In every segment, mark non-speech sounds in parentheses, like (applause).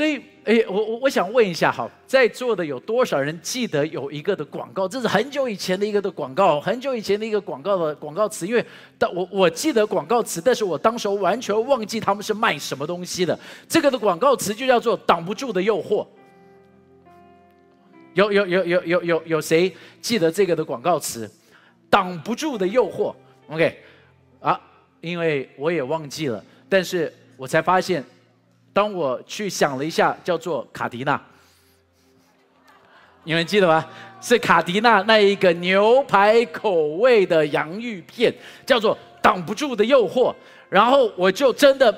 所以，哎，我我我想问一下，哈，在座的有多少人记得有一个的广告？这是很久以前的一个的广告，很久以前的一个广告的广告词。因为，但我我记得广告词，但是我当时完全忘记他们是卖什么东西的。这个的广告词就叫做“挡不住的诱惑”。有有有有有有有谁记得这个的广告词？“挡不住的诱惑”。OK，啊，因为我也忘记了，但是我才发现。当我去想了一下，叫做卡迪娜，你们记得吗？是卡迪娜那一个牛排口味的洋芋片，叫做挡不住的诱惑。然后我就真的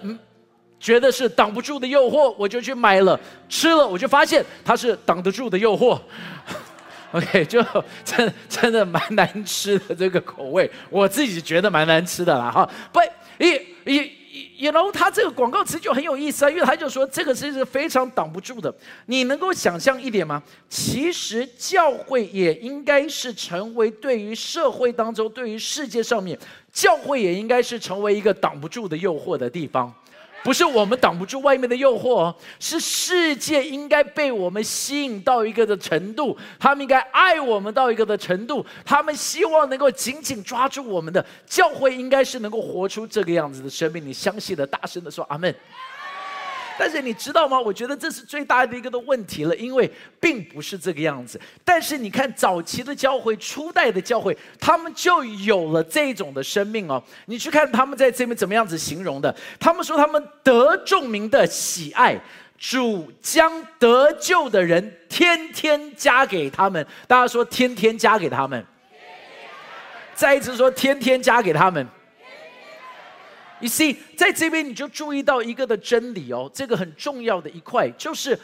觉得是挡不住的诱惑，我就去买了，吃了，我就发现它是挡得住的诱惑。(laughs) OK，就真真的蛮难吃的这个口味，我自己觉得蛮难吃的啦哈。不，一一。然后他这个广告词就很有意思啊，因为他就说这个是是非常挡不住的。你能够想象一点吗？其实教会也应该是成为对于社会当中、对于世界上面，教会也应该是成为一个挡不住的诱惑的地方。不是我们挡不住外面的诱惑，是世界应该被我们吸引到一个的程度，他们应该爱我们到一个的程度，他们希望能够紧紧抓住我们的教会，应该是能够活出这个样子的生命。你相信的，大声的说阿门。但是你知道吗？我觉得这是最大的一个的问题了，因为并不是这个样子。但是你看早期的教会、初代的教会，他们就有了这种的生命哦。你去看他们在这边怎么样子形容的？他们说他们得众民的喜爱，主将得救的人天天加给他们。大家说天天加给他们。再一次说天天加给他们。You see，在这边你就注意到一个的真理哦，这个很重要的一块就是，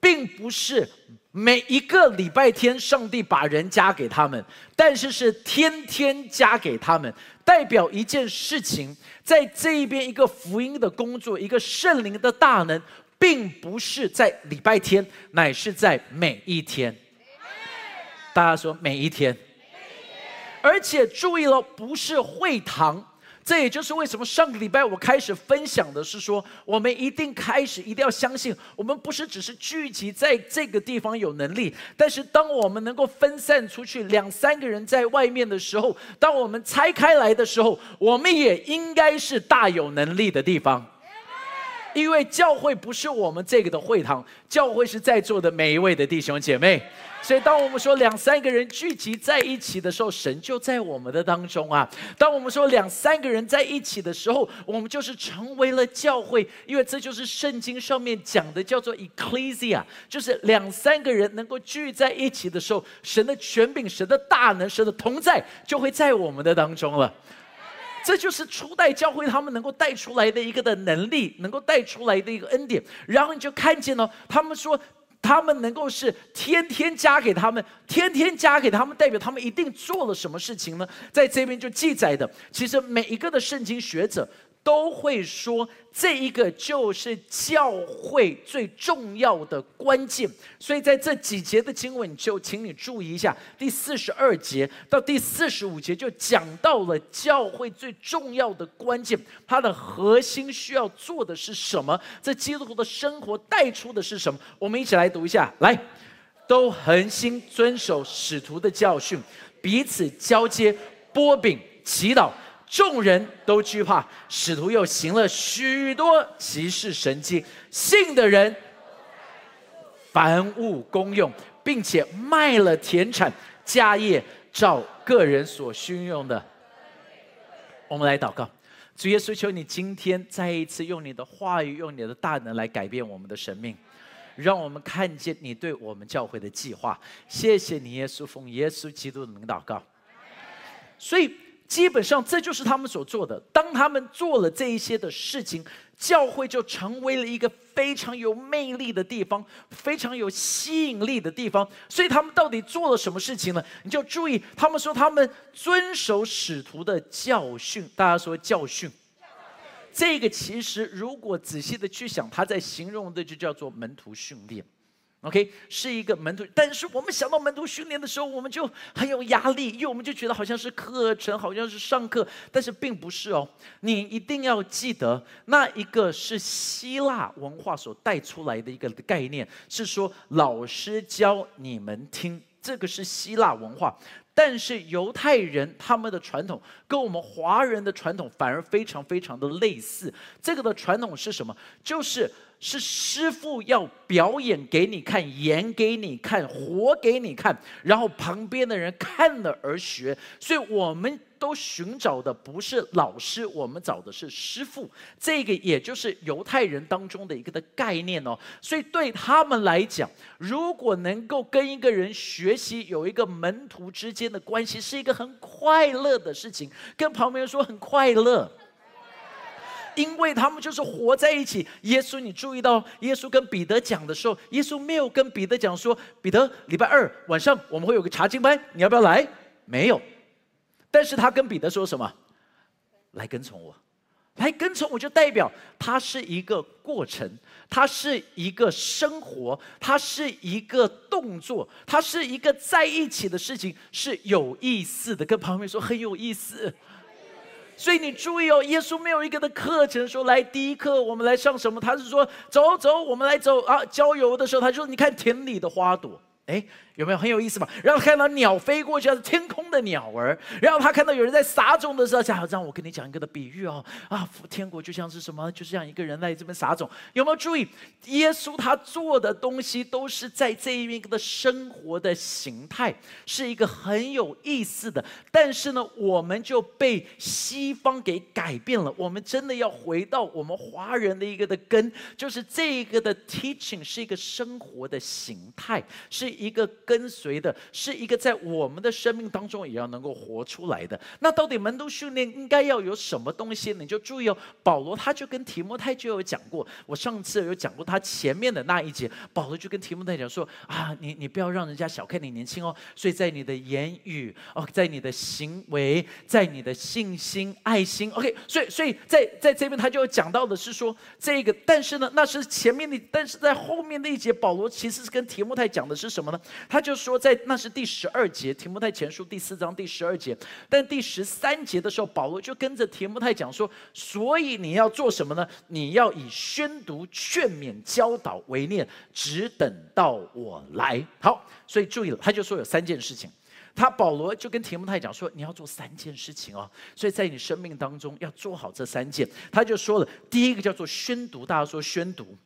并不是每一个礼拜天上帝把人加给他们，但是是天天加给他们，代表一件事情，在这一边一个福音的工作，一个圣灵的大能，并不是在礼拜天，乃是在每一天。大家说每一天，而且注意了，不是会堂。这也就是为什么上个礼拜我开始分享的是说，我们一定开始一定要相信，我们不是只是聚集在这个地方有能力，但是当我们能够分散出去两三个人在外面的时候，当我们拆开来的时候，我们也应该是大有能力的地方。因为教会不是我们这个的会堂，教会是在座的每一位的弟兄姐妹。所以，当我们说两三个人聚集在一起的时候，神就在我们的当中啊。当我们说两三个人在一起的时候，我们就是成为了教会，因为这就是圣经上面讲的，叫做 ecclesia，就是两三个人能够聚在一起的时候，神的权柄、神的大能、神的同在就会在我们的当中了。这就是初代教会他们能够带出来的一个的能力，能够带出来的一个恩典。然后你就看见了，他们说他们能够是天天加给他们，天天加给他们，代表他们一定做了什么事情呢？在这边就记载的，其实每一个的圣经学者。都会说这一个就是教会最重要的关键，所以在这几节的经文，就请你注意一下，第四十二节到第四十五节就讲到了教会最重要的关键，它的核心需要做的是什么？这基督徒的生活带出的是什么？我们一起来读一下，来，都恒心遵守使徒的教训，彼此交接，波饼，祈祷。众人都惧怕，使徒又行了许多奇事神迹，信的人凡物公用，并且卖了田产家业，照个人所需用的。我们来祷告，主耶稣，求你今天再一次用你的话语，用你的大能来改变我们的生命，让我们看见你对我们教会的计划。谢谢你，耶稣，奉耶稣基督的名祷告。所以。基本上这就是他们所做的。当他们做了这一些的事情，教会就成为了一个非常有魅力的地方，非常有吸引力的地方。所以他们到底做了什么事情呢？你就注意，他们说他们遵守使徒的教训。大家说教训，这个其实如果仔细的去想，他在形容的就叫做门徒训练。OK，是一个门徒，但是我们想到门徒训练的时候，我们就很有压力，因为我们就觉得好像是课程，好像是上课，但是并不是哦。你一定要记得，那一个是希腊文化所带出来的一个概念，是说老师教你们听，这个是希腊文化。但是犹太人他们的传统跟我们华人的传统反而非常非常的类似。这个的传统是什么？就是。是师傅要表演给你看，演给你看，活给你看，然后旁边的人看了而学。所以我们都寻找的不是老师，我们找的是师傅。这个也就是犹太人当中的一个的概念哦。所以对他们来讲，如果能够跟一个人学习，有一个门徒之间的关系，是一个很快乐的事情。跟旁边人说很快乐。因为他们就是活在一起。耶稣，你注意到耶稣跟彼得讲的时候，耶稣没有跟彼得讲说：“彼得，礼拜二晚上我们会有个查经班，你要不要来？”没有。但是他跟彼得说什么？来跟从我，来跟从我就代表它是一个过程，它是一个生活，它是一个动作，它是一个在一起的事情，是有意思的。跟旁边说很有意思。所以你注意哦，耶稣没有一个的课程说来第一课我们来上什么，他是说走走，我们来走啊。郊游的时候，他说你看田里的花朵，哎。有没有很有意思嘛？然后看到鸟飞过去，是天空的鸟儿。然后他看到有人在撒种的时候，讲让我跟你讲一个的比喻哦。啊，天国就像是什么？就是像一个人在这边撒种。有没有注意？耶稣他做的东西都是在这一个的生活的形态，是一个很有意思的。但是呢，我们就被西方给改变了。我们真的要回到我们华人的一个的根，就是这一个的 teaching 是一个生活的形态，是一个。跟随的是一个在我们的生命当中也要能够活出来的。那到底门徒训练应该要有什么东西？你就注意哦。保罗他就跟提摩太就有讲过，我上次有讲过他前面的那一节，保罗就跟提摩太讲说啊，你你不要让人家小看你年轻哦。所以在你的言语哦，在你的行为，在你的信心、爱心，OK。所以所以在在这边他就讲到的是说这个，但是呢，那是前面的，但是在后面那一节，保罗其实是跟提摩太讲的是什么呢？他就说，在那是第十二节，提摩太前书第四章第十二节。但第十三节的时候，保罗就跟着提摩太讲说：“所以你要做什么呢？你要以宣读、劝勉、教导为念，只等到我来。”好，所以注意了，他就说有三件事情。他保罗就跟提摩太讲说：“你要做三件事情哦。”所以在你生命当中要做好这三件。他就说了，第一个叫做宣读，大家说宣读。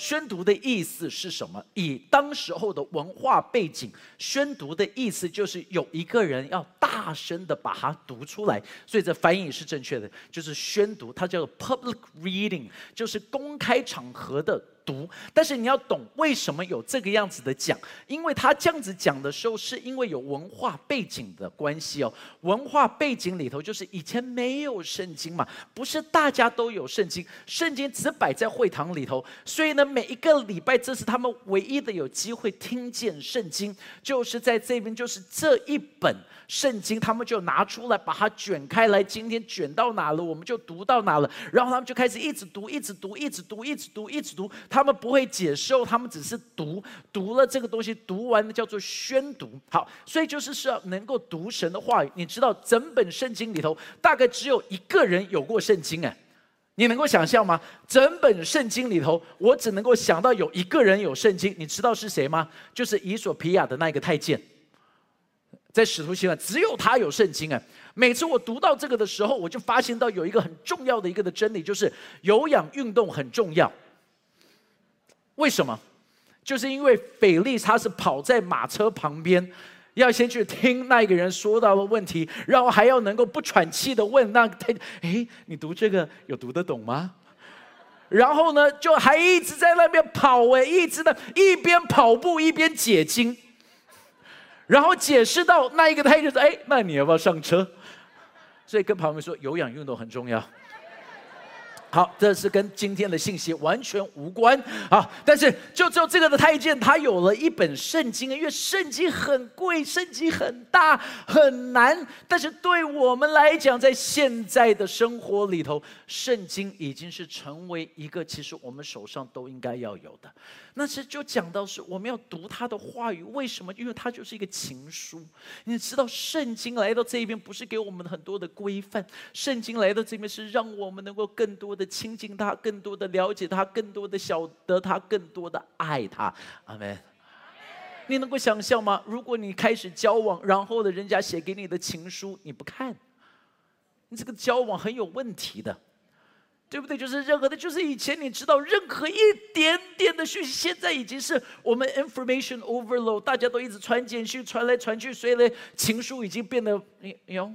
宣读的意思是什么？以当时候的文化背景，宣读的意思就是有一个人要大声的把它读出来，所以这翻译是正确的，就是宣读，它叫做 public reading，就是公开场合的。读，但是你要懂为什么有这个样子的讲，因为他这样子讲的时候，是因为有文化背景的关系哦。文化背景里头就是以前没有圣经嘛，不是大家都有圣经，圣经只摆在会堂里头，所以呢，每一个礼拜这是他们唯一的有机会听见圣经，就是在这边，就是这一本。圣经，他们就拿出来，把它卷开来。今天卷到哪了，我们就读到哪了。然后他们就开始一直读，一直读，一直读，一直读，一直读。他们不会解释，他们只是读。读了这个东西，读完的叫做宣读。好，所以就是是要能够读神的话语。你知道，整本圣经里头，大概只有一个人有过圣经哎，你能够想象吗？整本圣经里头，我只能够想到有一个人有圣经。你知道是谁吗？就是以索皮亚的那个太监。在使徒行传，只有他有圣经哎！每次我读到这个的时候，我就发现到有一个很重要的一个的真理，就是有氧运动很重要。为什么？就是因为腓力他是跑在马车旁边，要先去听那个人说到的问题，然后还要能够不喘气的问那个他：“哎，你读这个有读得懂吗？”然后呢，就还一直在那边跑哎，一直的一边跑步一边解经。然后解释到那一个，他就说：“哎，那你要不要上车？”所以跟朋友们说，有氧运动很重要。好，这是跟今天的信息完全无关啊！但是就只有这个的太监，他有了一本圣经，因为圣经很贵，圣经很大很难。但是对我们来讲，在现在的生活里头，圣经已经是成为一个其实我们手上都应该要有的。那是就讲到是我们要读他的话语，为什么？因为它就是一个情书。你知道，圣经来到这一边，不是给我们很多的规范，圣经来到这边是让我们能够更多。的亲近他，更多的了解他，更多的晓得他，更多的爱他。阿门。你能够想象吗？如果你开始交往，然后呢，人家写给你的情书你不看，你这个交往很有问题的，对不对？就是任何的，就是以前你知道任何一点点的讯息，现在已经是我们 information overload，大家都一直传简讯，传来传去，所以呢，情书已经变得你哟。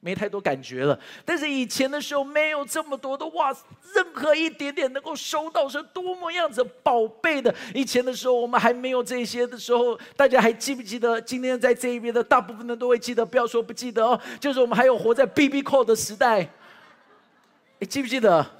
没太多感觉了，但是以前的时候没有这么多的哇，任何一点点能够收到是多么样子宝贝的。以前的时候我们还没有这些的时候，大家还记不记得？今天在这一边的大部分人都会记得，不要说不记得哦。就是我们还有活在 BB Call 的时代，你记不记得？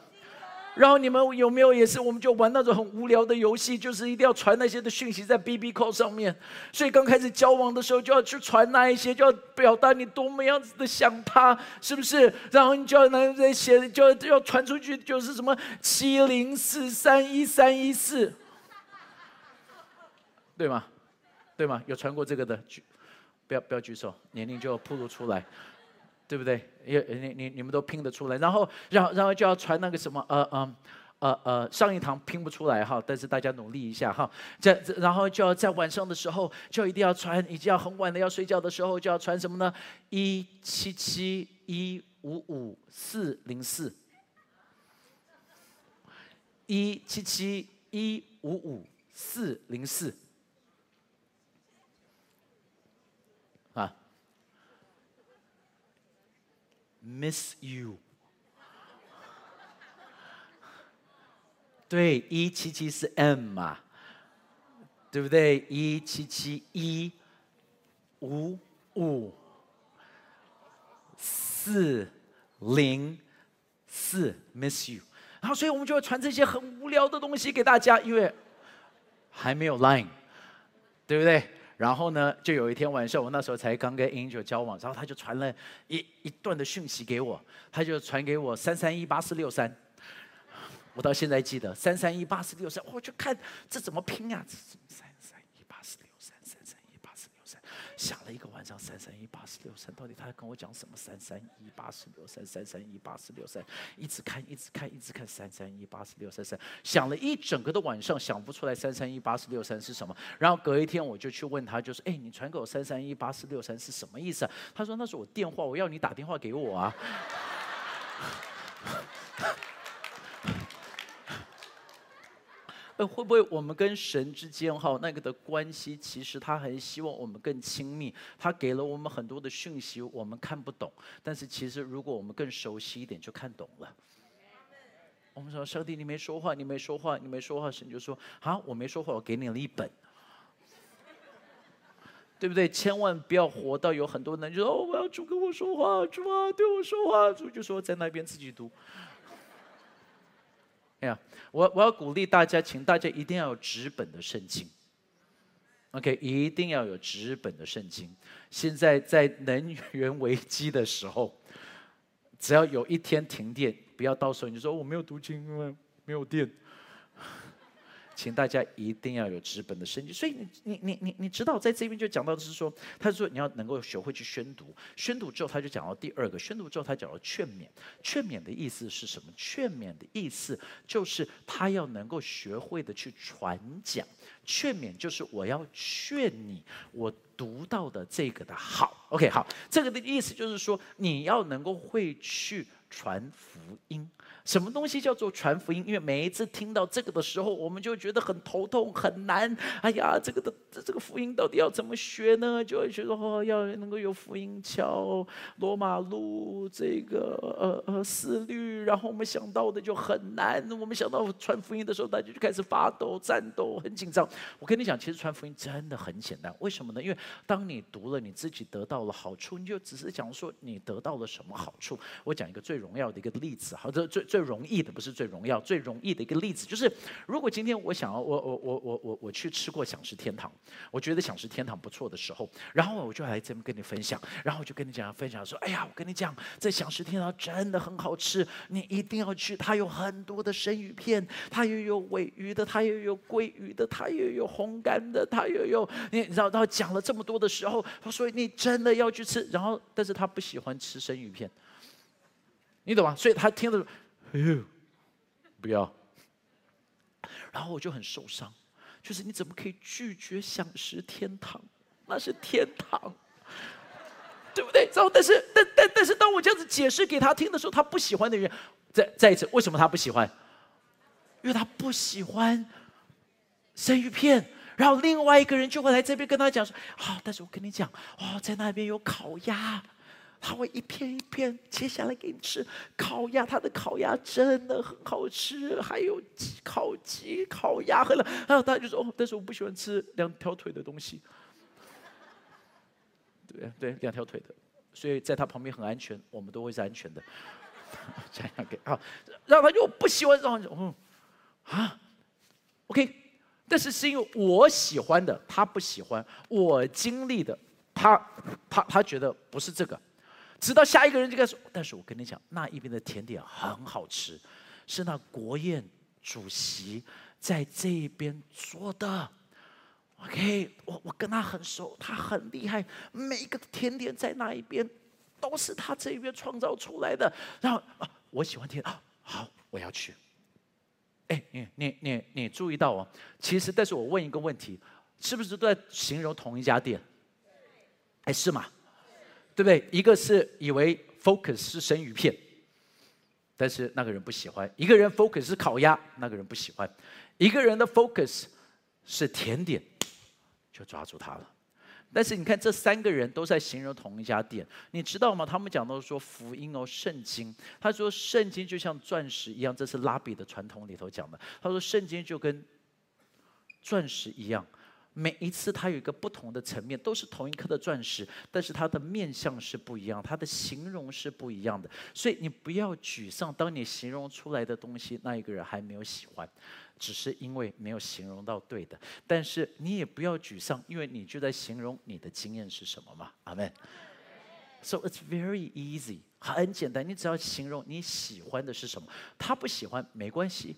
然后你们有没有也是？我们就玩那种很无聊的游戏，就是一定要传那些的讯息在 B B Call 上面。所以刚开始交往的时候就要去传那一些，就要表达你多么样子的想他，是不是？然后你就要那在写，就要要传出去，就是什么七零四三一三一四，对吗？对吗？有传过这个的举，不要不要举手，年龄就暴露出来。对不对？也你你你们都拼得出来，然后然后然后就要传那个什么呃呃呃呃上一堂拼不出来哈，但是大家努力一下哈。这然后就要在晚上的时候就一定要传，已经要很晚了要睡觉的时候就要传什么呢？一七七一五五四零四，一七七一五五四零四。Miss you，对，一七七是 M 嘛，对不对？一七七一五五四零四，Miss you。然后，所以我们就会传这些很无聊的东西给大家，因为还没有 Line，对不对？然后呢，就有一天晚上，我那时候才刚跟 Angel 交往，然后他就传了一一段的讯息给我，他就传给我三三一八四六三，我到现在记得三三一八四六三，我就看这怎么拼呀？三三一八四六三，三三一八四六三，想了一个晚上，三三一八四六三，到底他在跟我讲什么？三三一八四六三，三三一八四六三，一直看，一直看，一直看，三三一八四六三三，想了一整个的晚上，想不出来三三一八四六三是什么。然后隔一天我就去问他，就说：“哎，你传给我三三一八四六三是什么意思啊？”他说：“那是我电话，我要你打电话给我啊。”会不会我们跟神之间哈那个的关系，其实他很希望我们更亲密，他给了我们很多的讯息，我们看不懂，但是其实如果我们更熟悉一点，就看懂了。我们说上帝，你没说话，你没说话，你没说话，神就说啊，我没说话，我给你了一本，对不对？千万不要活到有很多人就说哦，我要主跟我说话，主啊对我说话，主就说在那边自己读。哎呀，我我要鼓励大家，请大家一定要有直本的圣经。OK，一定要有直本的圣经。现在在能源危机的时候，只要有一天停电，不要到时候你说我没有读经，因为没有电。请大家一定要有纸本的圣经，所以你你你你你知道，在这边就讲到的是说，他说你要能够学会去宣读，宣读之后他就讲到第二个，宣读之后他讲到劝勉，劝勉的意思是什么？劝勉的意思就是他要能够学会的去传讲，劝勉就是我要劝你，我读到的这个的好，OK，好，这个的意思就是说你要能够会去传福音。什么东西叫做传福音？因为每一次听到这个的时候，我们就觉得很头痛、很难。哎呀，这个的这这个福音到底要怎么学呢？就会觉得哦，要能够有福音桥、罗马路这个呃呃思律，然后我们想到的就很难。我们想到传福音的时候，大家就开始发抖、战斗、很紧张。我跟你讲，其实传福音真的很简单。为什么呢？因为当你读了，你自己得到了好处，你就只是讲说你得到了什么好处。我讲一个最荣耀的一个例子，好，这最。最容易的，不是最荣耀，最容易的一个例子，就是如果今天我想要，我我我我我我去吃过想食天堂，我觉得想食天堂不错的时候，然后我就来这边跟你分享，然后我就跟你讲分享说，哎呀，我跟你讲，这想食天堂真的很好吃，你一定要去，它有很多的生鱼片，它又有尾鱼的，它又有鲑鱼的，它又有红干的，它又有你知道，然后讲了这么多的时候，所以你真的要去吃，然后但是他不喜欢吃生鱼片。你懂吗？所以他听了，哎呦，不要。然后我就很受伤，就是你怎么可以拒绝享食天堂？那是天堂，(laughs) 对不对？然后，但是，但但但是，当我这样子解释给他听的时候，他不喜欢的人，再再一次，为什么他不喜欢？因为他不喜欢生鱼片。然后另外一个人就会来这边跟他讲说：“好，但是我跟你讲，哦，在那边有烤鸭。”他会一片一片切下来给你吃，烤鸭，他的烤鸭真的很好吃，还有鸡烤鸡、烤鸭，然后他就说：“哦，但是我不喜欢吃两条腿的东西。”对对，两条腿的，所以在他旁边很安全，我们都会是安全的。这样给啊，然后他就不喜欢，然后嗯啊，OK，但是是因为我喜欢的，他不喜欢；我经历的，他他他觉得不是这个。直到下一个人就开始，但是我跟你讲，那一边的甜点很好吃，是那国宴主席在这一边做的。OK，我我跟他很熟，他很厉害，每一个甜点在那一边都是他这边创造出来的。然后啊，我喜欢甜，好，我要去。哎，你你你你注意到哦，其实，但是我问一个问题，是不是都在形容同一家店？哎，是吗？对不对？一个是以为 focus 是生鱼片，但是那个人不喜欢；一个人 focus 是烤鸭，那个人不喜欢；一个人的 focus 是甜点，就抓住他了。但是你看，这三个人都在形容同一家店，你知道吗？他们讲到说福音哦，圣经，他说圣经就像钻石一样，这是拉比的传统里头讲的。他说圣经就跟钻石一样。每一次它有一个不同的层面，都是同一颗的钻石，但是它的面相是不一样，它的形容是不一样的。所以你不要沮丧，当你形容出来的东西，那一个人还没有喜欢，只是因为没有形容到对的。但是你也不要沮丧，因为你就在形容你的经验是什么嘛？阿门。So it's very easy，很简单，你只要形容你喜欢的是什么，他不喜欢没关系，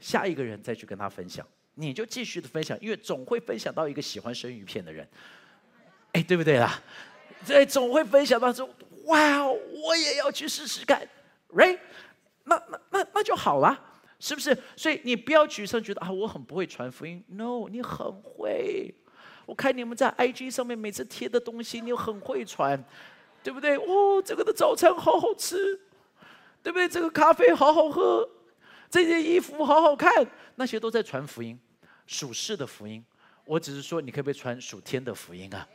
下一个人再去跟他分享。你就继续的分享，因为总会分享到一个喜欢生鱼片的人，哎，对不对啦？对，总会分享到说，哇，我也要去试试看，right？那那那那就好了，是不是？所以你不要沮丧，觉得啊，我很不会传福音。No，你很会。我看你们在 IG 上面每次贴的东西，你很会传，对不对？哦，这个的早餐好好吃，对不对？这个咖啡好好喝，这件衣服好好看，那些都在传福音。属世的福音，我只是说，你可不可以传属天的福音啊？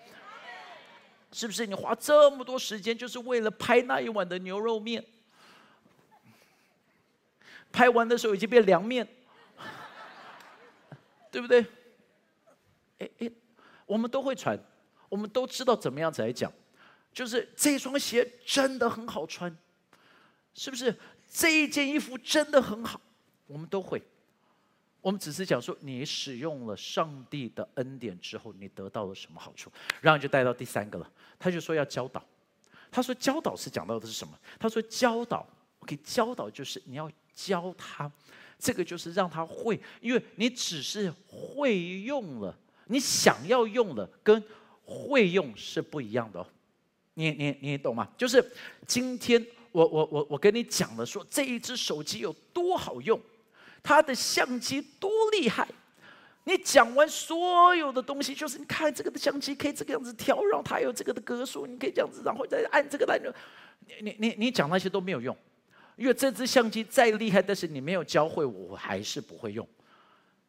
是不是？你花这么多时间，就是为了拍那一碗的牛肉面？拍完的时候已经变凉面，对不对？哎哎，我们都会穿，我们都知道怎么样子来讲，就是这双鞋真的很好穿，是不是？这一件衣服真的很好，我们都会。我们只是讲说，你使用了上帝的恩典之后，你得到了什么好处？然后就带到第三个了。他就说要教导。他说教导是讲到的是什么？他说教导，OK，教导就是你要教他，这个就是让他会，因为你只是会用了，你想要用了跟会用是不一样的哦。你你你懂吗？就是今天我我我我跟你讲了，说这一只手机有多好用。它的相机多厉害！你讲完所有的东西，就是你看这个的相机可以这个样子调，然后它有这个的格数，你可以这样子，然后再按这个按钮。你你你你讲那些都没有用，因为这支相机再厉害，但是你没有教会我，我还是不会用，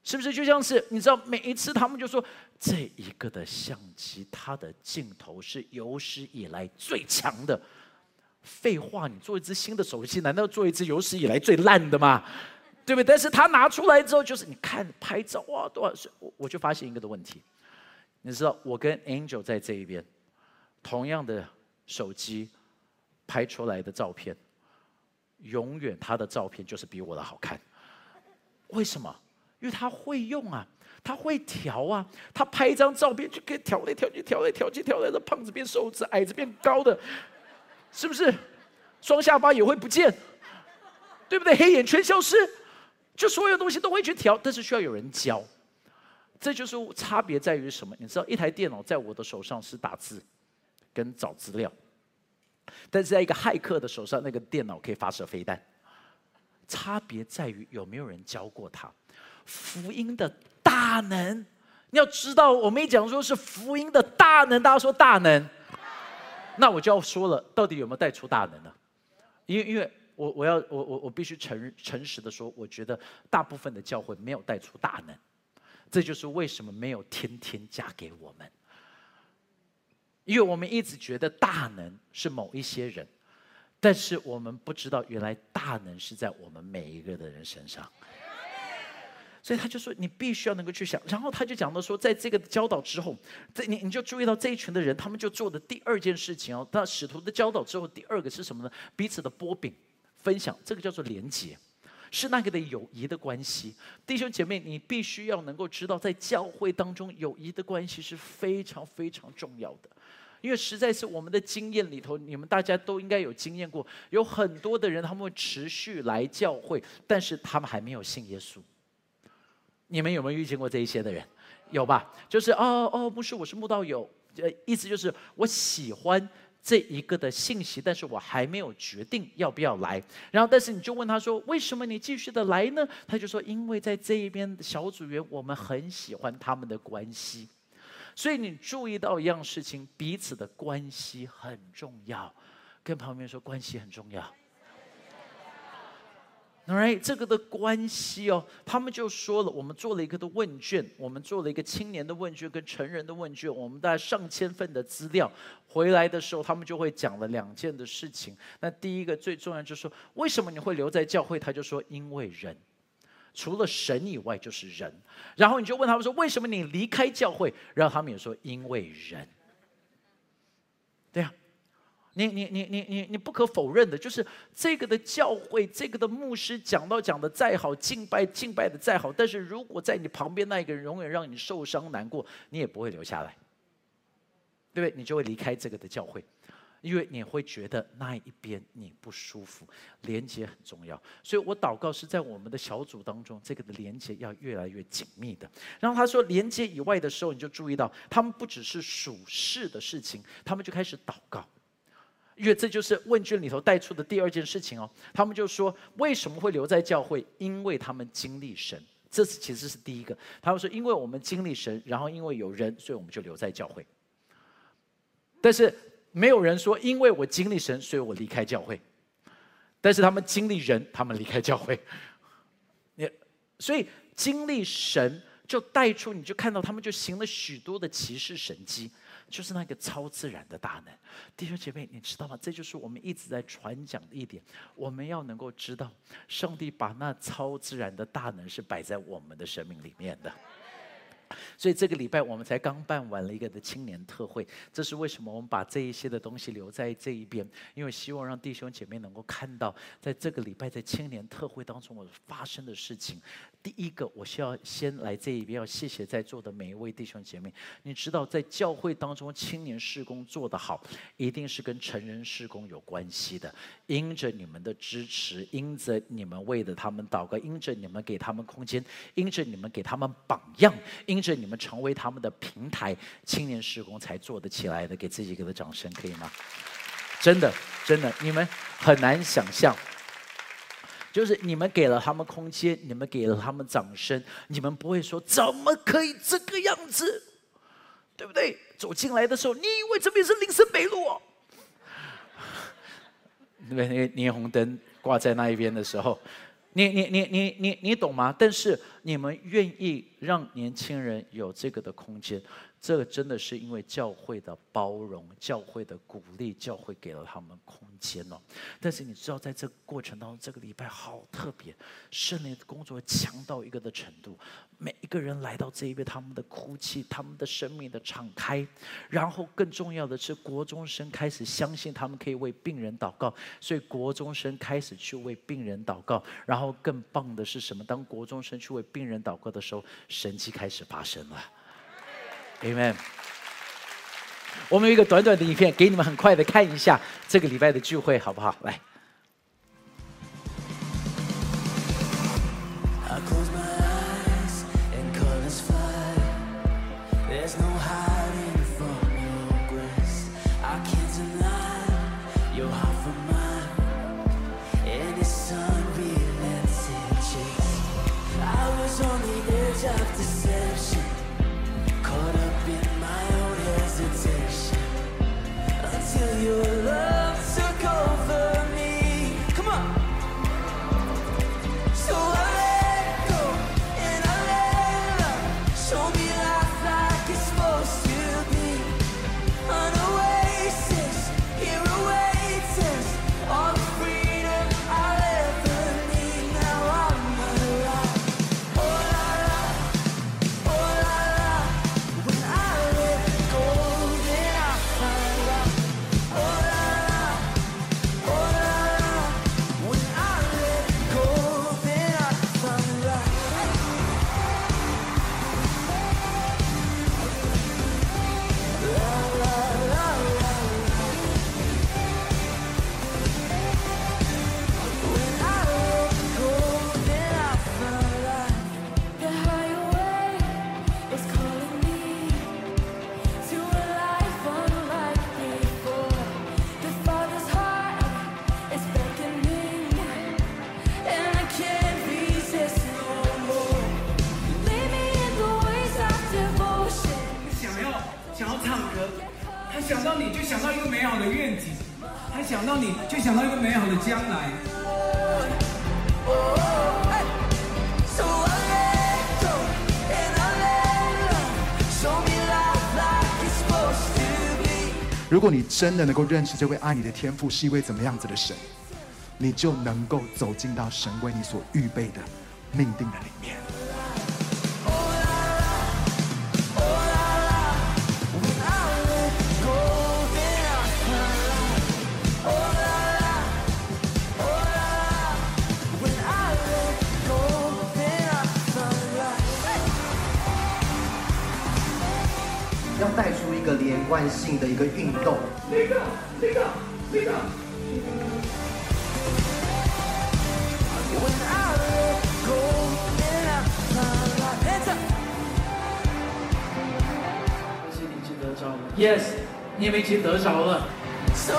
是不是？就像是你知道，每一次他们就说这一个的相机，它的镜头是有史以来最强的。废话，你做一支新的手机，难道做一支有史以来最烂的吗？对不对？但是他拿出来之后，就是你看拍照哇，多少岁？我我就发现一个的问题，你知道，我跟 Angel 在这一边，同样的手机拍出来的照片，永远他的照片就是比我的好看。为什么？因为他会用啊，他会调啊，他拍一张照片就可以调来调去，调来调去，调来的胖子变瘦子，矮子变高的，是不是？双下巴也会不见，对不对？黑眼圈消失，就所有东西都会去调，但是需要有人教。这就是差别在于什么？你知道，一台电脑在我的手上是打字跟找资料，但是在一个骇客的手上，那个电脑可以发射飞弹。差别在于有没有人教过他福音的大能。你要知道，我们一讲说是福音的大能，大家说大能，那我就要说了，到底有没有带出大能呢？因为，因为我我要我我我必须诚诚实的说，我觉得大部分的教会没有带出大能。这就是为什么没有天天加给我们，因为我们一直觉得大能是某一些人，但是我们不知道原来大能是在我们每一个的人身上。所以他就说，你必须要能够去想。然后他就讲到说，在这个教导之后，这你你就注意到这一群的人，他们就做的第二件事情哦。那使徒的教导之后，第二个是什么呢？彼此的波饼分享，这个叫做连结。是那个的友谊的关系，弟兄姐妹，你必须要能够知道，在教会当中，友谊的关系是非常非常重要的。因为实在是我们的经验里头，你们大家都应该有经验过，有很多的人他们会持续来教会，但是他们还没有信耶稣。你们有没有遇见过这一些的人？有吧？就是哦哦，不是，我是慕道友，呃，意思就是我喜欢。这一个的信息，但是我还没有决定要不要来。然后，但是你就问他说：“为什么你继续的来呢？”他就说：“因为在这一边小组员，我们很喜欢他们的关系。所以你注意到一样事情，彼此的关系很重要。跟旁边说，关系很重要。” Right，这个的关系哦，他们就说了，我们做了一个的问卷，我们做了一个青年的问卷跟成人的问卷，我们大概上千份的资料回来的时候，他们就会讲了两件的事情。那第一个最重要就是说，为什么你会留在教会？他就说，因为人，除了神以外就是人。然后你就问他们说，为什么你离开教会？然后他们也说，因为人。你你你你你你不可否认的，就是这个的教会，这个的牧师讲到讲的再好，敬拜敬拜的再好，但是如果在你旁边那一个人永远让你受伤难过，你也不会留下来，对不对？你就会离开这个的教会，因为你会觉得那一边你不舒服。连接很重要，所以我祷告是在我们的小组当中，这个的连接要越来越紧密的。然后他说，连接以外的时候，你就注意到他们不只是属事的事情，他们就开始祷告。因为这就是问卷里头带出的第二件事情哦，他们就说为什么会留在教会？因为他们经历神，这是其实是第一个。他们说，因为我们经历神，然后因为有人，所以我们就留在教会。但是没有人说，因为我经历神，所以我离开教会。但是他们经历人，他们离开教会。(laughs) 你所以经历神，就带出你就看到他们就行了许多的奇事神迹。就是那个超自然的大能，弟兄姐妹，你知道吗？这就是我们一直在传讲的一点，我们要能够知道，上帝把那超自然的大能是摆在我们的生命里面的。所以这个礼拜我们才刚办完了一个的青年特会，这是为什么我们把这一些的东西留在这一边？因为希望让弟兄姐妹能够看到，在这个礼拜在青年特会当中我发生的事情。第一个，我需要先来这一边，要谢谢在座的每一位弟兄姐妹。你知道，在教会当中，青年事工做得好，一定是跟成人事工有关系的。因着你们的支持，因着你们为了他们祷告，因着你们给他们空间，因着你们给他们榜样，因着你们成为他们的平台，青年事工才做得起来的。给自己一个掌声，可以吗？真的，真的，你们很难想象。就是你们给了他们空间，你们给了他们掌声，你们不会说怎么可以这个样子，对不对？走进来的时候，你以为这边是林森北路哦？对 (laughs) 不对？那个霓虹灯挂在那一边的时候，你你你你你你懂吗？但是你们愿意让年轻人有这个的空间。这个真的是因为教会的包容、教会的鼓励、教会给了他们空间哦。但是你知道，在这个过程当中，这个礼拜好特别，圣灵的工作强到一个的程度。每一个人来到这一边，他们的哭泣，他们的生命的敞开，然后更重要的是，国中生开始相信他们可以为病人祷告，所以国中生开始去为病人祷告。然后更棒的是什么？当国中生去为病人祷告的时候，神迹开始发生了。Amen。我们有一个短短的影片，给你们很快的看一下这个礼拜的聚会，好不好？来。如果你真的能够认识这位爱你的天赋是一位怎么样子的神，你就能够走进到神为你所预备的命定的里面。一个连贯性的一个运动。那个，那个，那个。谢谢你已经得着了，Yes，你们已经得着了。其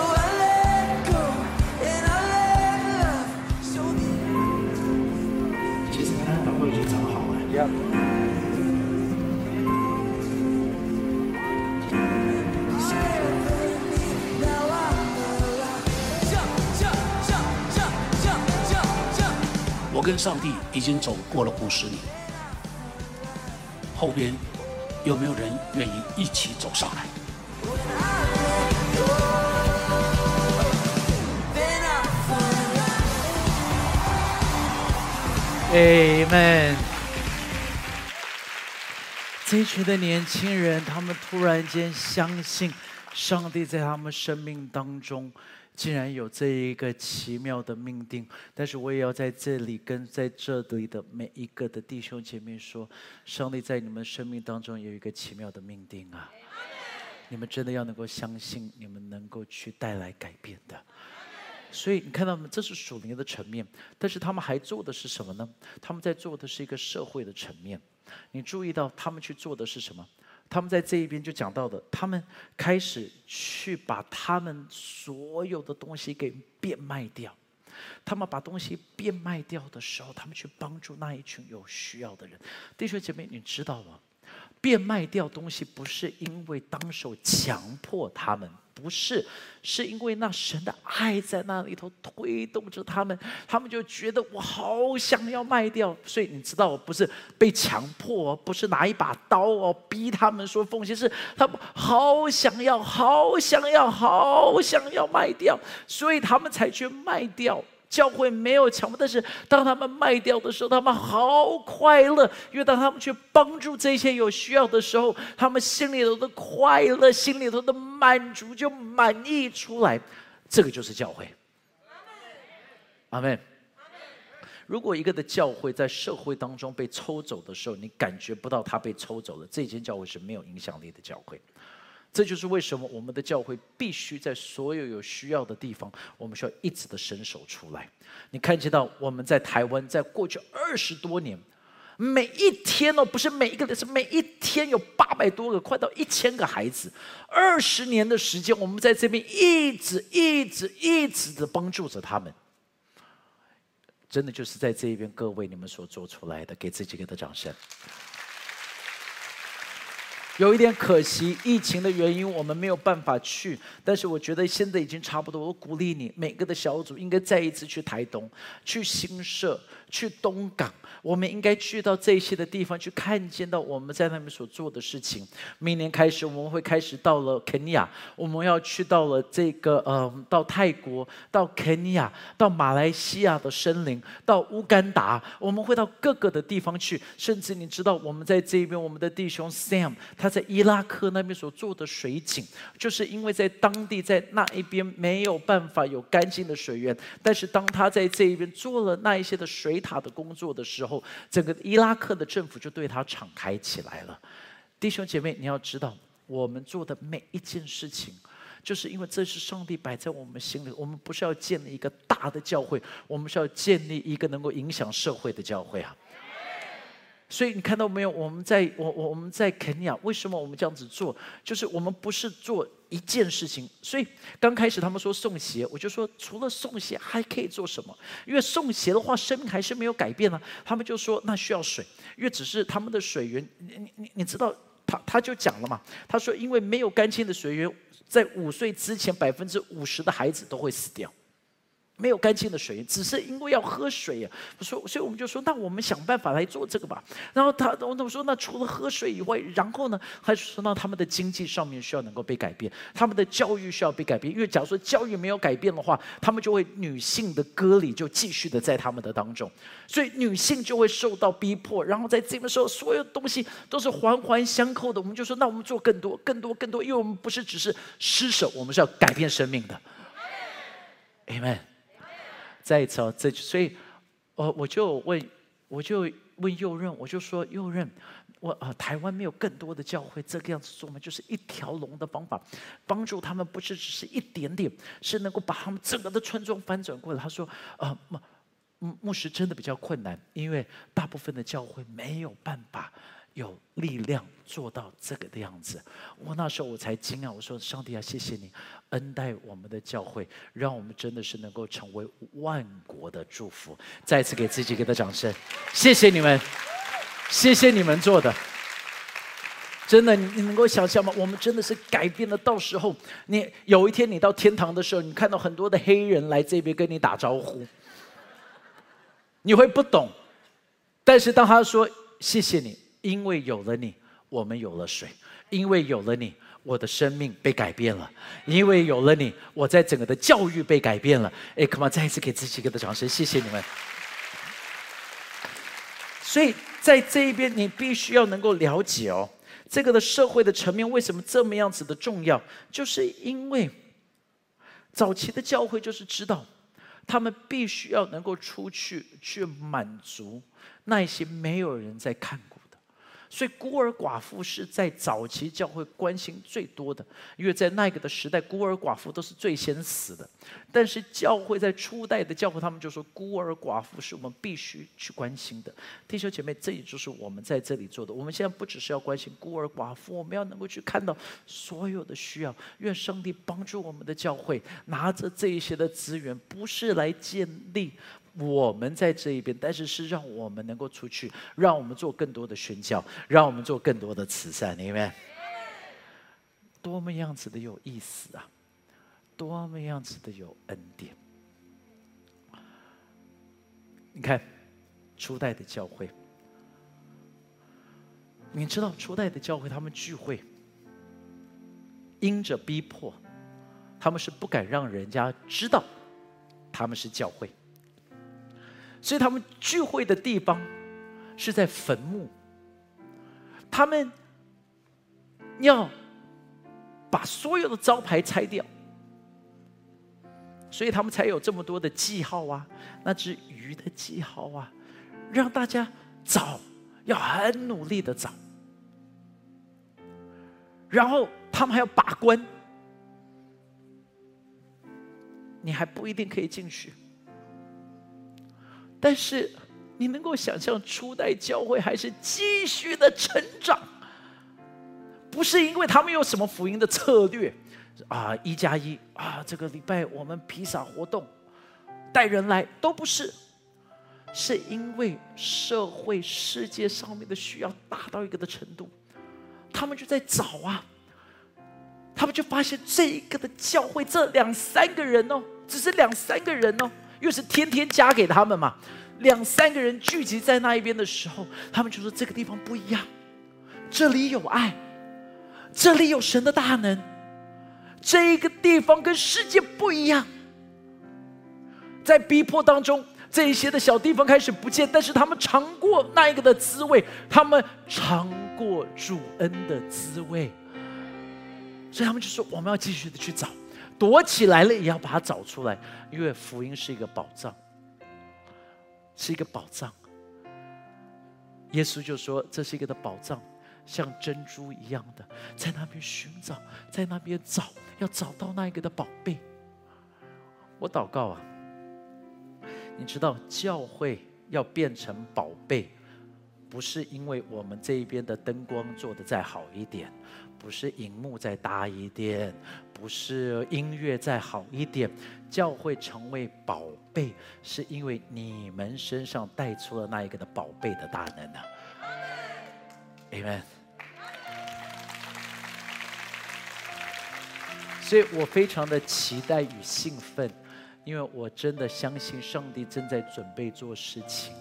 跟上帝已经走过了五十年，后边有没有人愿意一起走上来？Amen。这群的年轻人，他们突然间相信上帝在他们生命当中。竟然有这一个奇妙的命定，但是我也要在这里跟在这里的每一个的弟兄姐妹说：，上帝在你们生命当中有一个奇妙的命定啊！你们真的要能够相信，你们能够去带来改变的。所以你看到吗？这是属灵的层面，但是他们还做的是什么呢？他们在做的是一个社会的层面。你注意到他们去做的是什么？他们在这一边就讲到的，他们开始去把他们所有的东西给变卖掉。他们把东西变卖掉的时候，他们去帮助那一群有需要的人。弟兄姐妹，你知道吗？变卖掉东西不是因为当手强迫他们不是，是因为那神的爱在那里头推动着他们，他们就觉得我好想要卖掉。所以你知道，我不是被强迫，不是拿一把刀哦逼他们说奉献，是他们好想要，好想要，好想要卖掉，所以他们才去卖掉。教会没有强迫，但是当他们卖掉的时候，他们好快乐，因为当他们去帮助这些有需要的时候，他们心里头的快乐、心里头的满足就满溢出来。这个就是教会。阿门。如果一个的教会在社会当中被抽走的时候，你感觉不到他被抽走了，这间教会是没有影响力的教会。这就是为什么我们的教会必须在所有有需要的地方，我们需要一直的伸手出来。你看见到我们在台湾，在过去二十多年，每一天哦，不是每一个人，是每一天有八百多个，快到一千个孩子。二十年的时间，我们在这边一直、一直、一直的帮助着他们。真的就是在这一边，各位你们所做出来的，给自己给的掌声。有一点可惜，疫情的原因，我们没有办法去。但是我觉得现在已经差不多。我鼓励你，每个的小组应该再一次去台东，去新社，去东港。我们应该去到这些的地方，去看见到我们在那边所做的事情。明年开始，我们会开始到了肯尼亚，我们要去到了这个呃，到泰国，到肯尼亚，到马来西亚的森林，到乌干达。我们会到各个的地方去。甚至你知道，我们在这边，我们的弟兄 Sam 他。他在伊拉克那边所做的水井，就是因为在当地在那一边没有办法有干净的水源，但是当他在这一边做了那一些的水塔的工作的时候，整个伊拉克的政府就对他敞开起来了。弟兄姐妹，你要知道，我们做的每一件事情，就是因为这是上帝摆在我们心里。我们不是要建立一个大的教会，我们是要建立一个能够影响社会的教会啊。所以你看到没有？我们在我我我们在肯尼亚，为什么我们这样子做？就是我们不是做一件事情。所以刚开始他们说送鞋，我就说除了送鞋还可以做什么？因为送鞋的话，生命还是没有改变呢。他们就说那需要水，因为只是他们的水源。你你你知道，他他就讲了嘛。他说因为没有干净的水源，在五岁之前，百分之五十的孩子都会死掉。没有干净的水，只是因为要喝水呀。说，所以我们就说，那我们想办法来做这个吧。然后他，我我说，那除了喝水以外，然后呢，还是说到他们的经济上面需要能够被改变，他们的教育需要被改变。因为假如说教育没有改变的话，他们就会女性的割礼就继续的在他们的当中，所以女性就会受到逼迫。然后在这个时候，所有东西都是环环相扣的。我们就说，那我们做更多、更多、更多，因为我们不是只是施舍，我们是要改变生命的。Amen。再一次哦，这所以，我我就问，我就问右任，我就说右任，我啊，台湾没有更多的教会这个样子做吗？就是一条龙的方法，帮助他们，不是只是一点点，是能够把他们整个的村庄翻转过来。他说，啊，牧牧师真的比较困难，因为大部分的教会没有办法。有力量做到这个的样子，我那时候我才惊讶，我说：“上帝啊，谢谢你恩待我们的教会，让我们真的是能够成为万国的祝福。”再次给自己给他掌声，谢谢你们，谢谢你们做的，真的，你能够想象吗？我们真的是改变了。到时候你有一天你到天堂的时候，你看到很多的黑人来这边跟你打招呼，你会不懂，但是当他说谢谢你。因为有了你，我们有了水；因为有了你，我的生命被改变了；因为有了你，我在整个的教育被改变了。哎，come on，再一次给自己一个的掌声，谢谢你们。所以在这一边，你必须要能够了解哦，这个的社会的层面为什么这么样子的重要，就是因为早期的教会就是知道，他们必须要能够出去去满足那些没有人在看过。所以孤儿寡妇是在早期教会关心最多的，因为在那个的时代，孤儿寡妇都是最先死的。但是教会在初代的教会，他们就说孤儿寡妇是我们必须去关心的。弟兄姐妹，这也就是我们在这里做的。我们现在不只是要关心孤儿寡妇，我们要能够去看到所有的需要。愿上帝帮助我们的教会，拿着这一些的资源，不是来建立。我们在这一边，但是是让我们能够出去，让我们做更多的宣教，让我们做更多的慈善，明白？多么样子的有意思啊！多么样子的有恩典。你看，初代的教会，你知道初代的教会他们聚会，因着逼迫，他们是不敢让人家知道他们是教会，所以他们聚会的地方是在坟墓，他们要把所有的招牌拆掉。所以他们才有这么多的记号啊，那只鱼的记号啊，让大家找，要很努力的找。然后他们还要把关，你还不一定可以进去。但是你能够想象初代教会还是继续的成长，不是因为他们有什么福音的策略。啊，一加一啊！这个礼拜我们披萨活动，带人来都不是，是因为社会世界上面的需要大到一个的程度，他们就在找啊，他们就发现这一个的教会，这两三个人哦，只是两三个人哦，又是天天加给他们嘛，两三个人聚集在那一边的时候，他们就说这个地方不一样，这里有爱，这里有神的大能。这一个地方跟世界不一样，在逼迫当中，这一些的小地方开始不见，但是他们尝过那一个的滋味，他们尝过主恩的滋味，所以他们就说：我们要继续的去找，躲起来了也要把它找出来，因为福音是一个宝藏，是一个宝藏。耶稣就说：这是一个的宝藏。像珍珠一样的，在那边寻找，在那边找，要找到那一个的宝贝。我祷告啊，你知道教会要变成宝贝，不是因为我们这一边的灯光做的再好一点，不是荧幕再大一点，不是音乐再好一点，教会成为宝贝，是因为你们身上带出了那一个的宝贝的大能啊！Amen。所以我非常的期待与兴奋，因为我真的相信上帝正在准备做事情。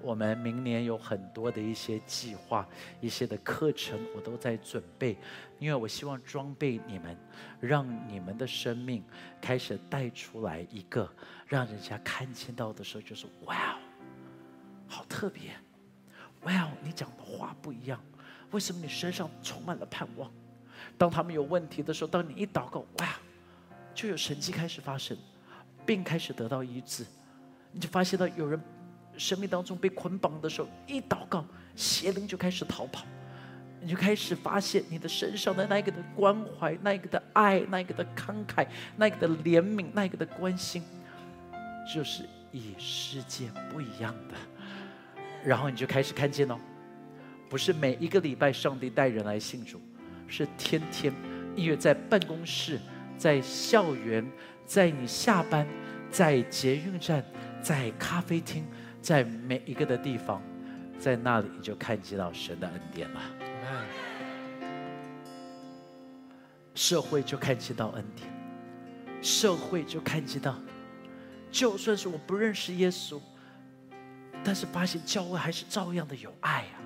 我们明年有很多的一些计划、一些的课程，我都在准备。因为我希望装备你们，让你们的生命开始带出来一个，让人家看见到的时候就是哇哦，好特别！哇哦，你讲的话不一样，为什么你身上充满了盼望？当他们有问题的时候，当你一祷告，哇，就有神迹开始发生，病开始得到医治，你就发现到有人生命当中被捆绑的时候，一祷告，邪灵就开始逃跑，你就开始发现你的身上的那个的关怀、那个的爱、那个的慷慨、那个的怜悯、那个的关心，就是与世界不一样的。然后你就开始看见哦，不是每一个礼拜上帝带人来信主。是天天，因为在办公室、在校园、在你下班、在捷运站、在咖啡厅、在每一个的地方，在那里你就看见到神的恩典了。社会就看见到恩典，社会就看见到，就算是我不认识耶稣，但是发现教会还是照样的有爱啊。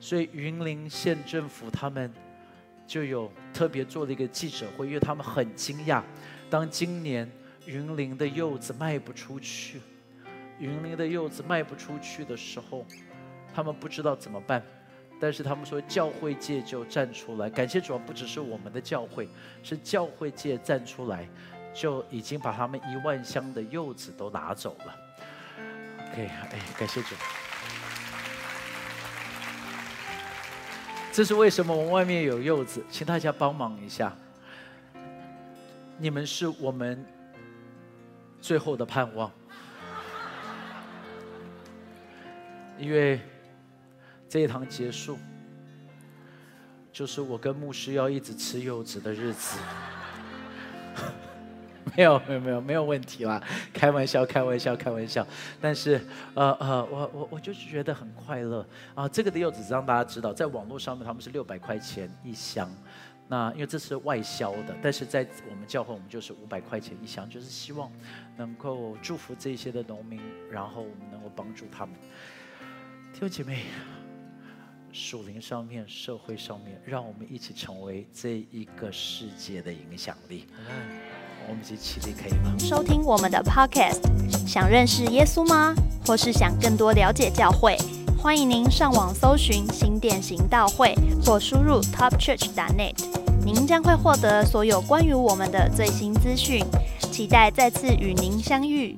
所以云林县政府他们就有特别做了一个记者会，因为他们很惊讶，当今年云林的柚子卖不出去，云林的柚子卖不出去的时候，他们不知道怎么办，但是他们说教会界就站出来，感谢主要不只是我们的教会，是教会界站出来，就已经把他们一万箱的柚子都拿走了。OK，哎，感谢主。这是为什么？我们外面有柚子，请大家帮忙一下。你们是我们最后的盼望，因为这一堂结束，就是我跟牧师要一直吃柚子的日子。(laughs) 没有没有没有没有问题啦，开玩笑开玩笑开玩笑。但是呃呃，我我我就是觉得很快乐啊。这个的柚子让大家知道，在网络上面他们是六百块钱一箱，那因为这是外销的，但是在我们教会，我们就是五百块钱一箱，就是希望能够祝福这些的农民，然后我们能够帮助他们。弟兄姐妹，属灵上面、社会上面，让我们一起成为这一个世界的影响力。我们一起起立，可以吗？收听我们的 Podcast，想认识耶稣吗？或是想更多了解教会？欢迎您上网搜寻新典行道会，或输入 topchurch.net，您将会获得所有关于我们的最新资讯。期待再次与您相遇。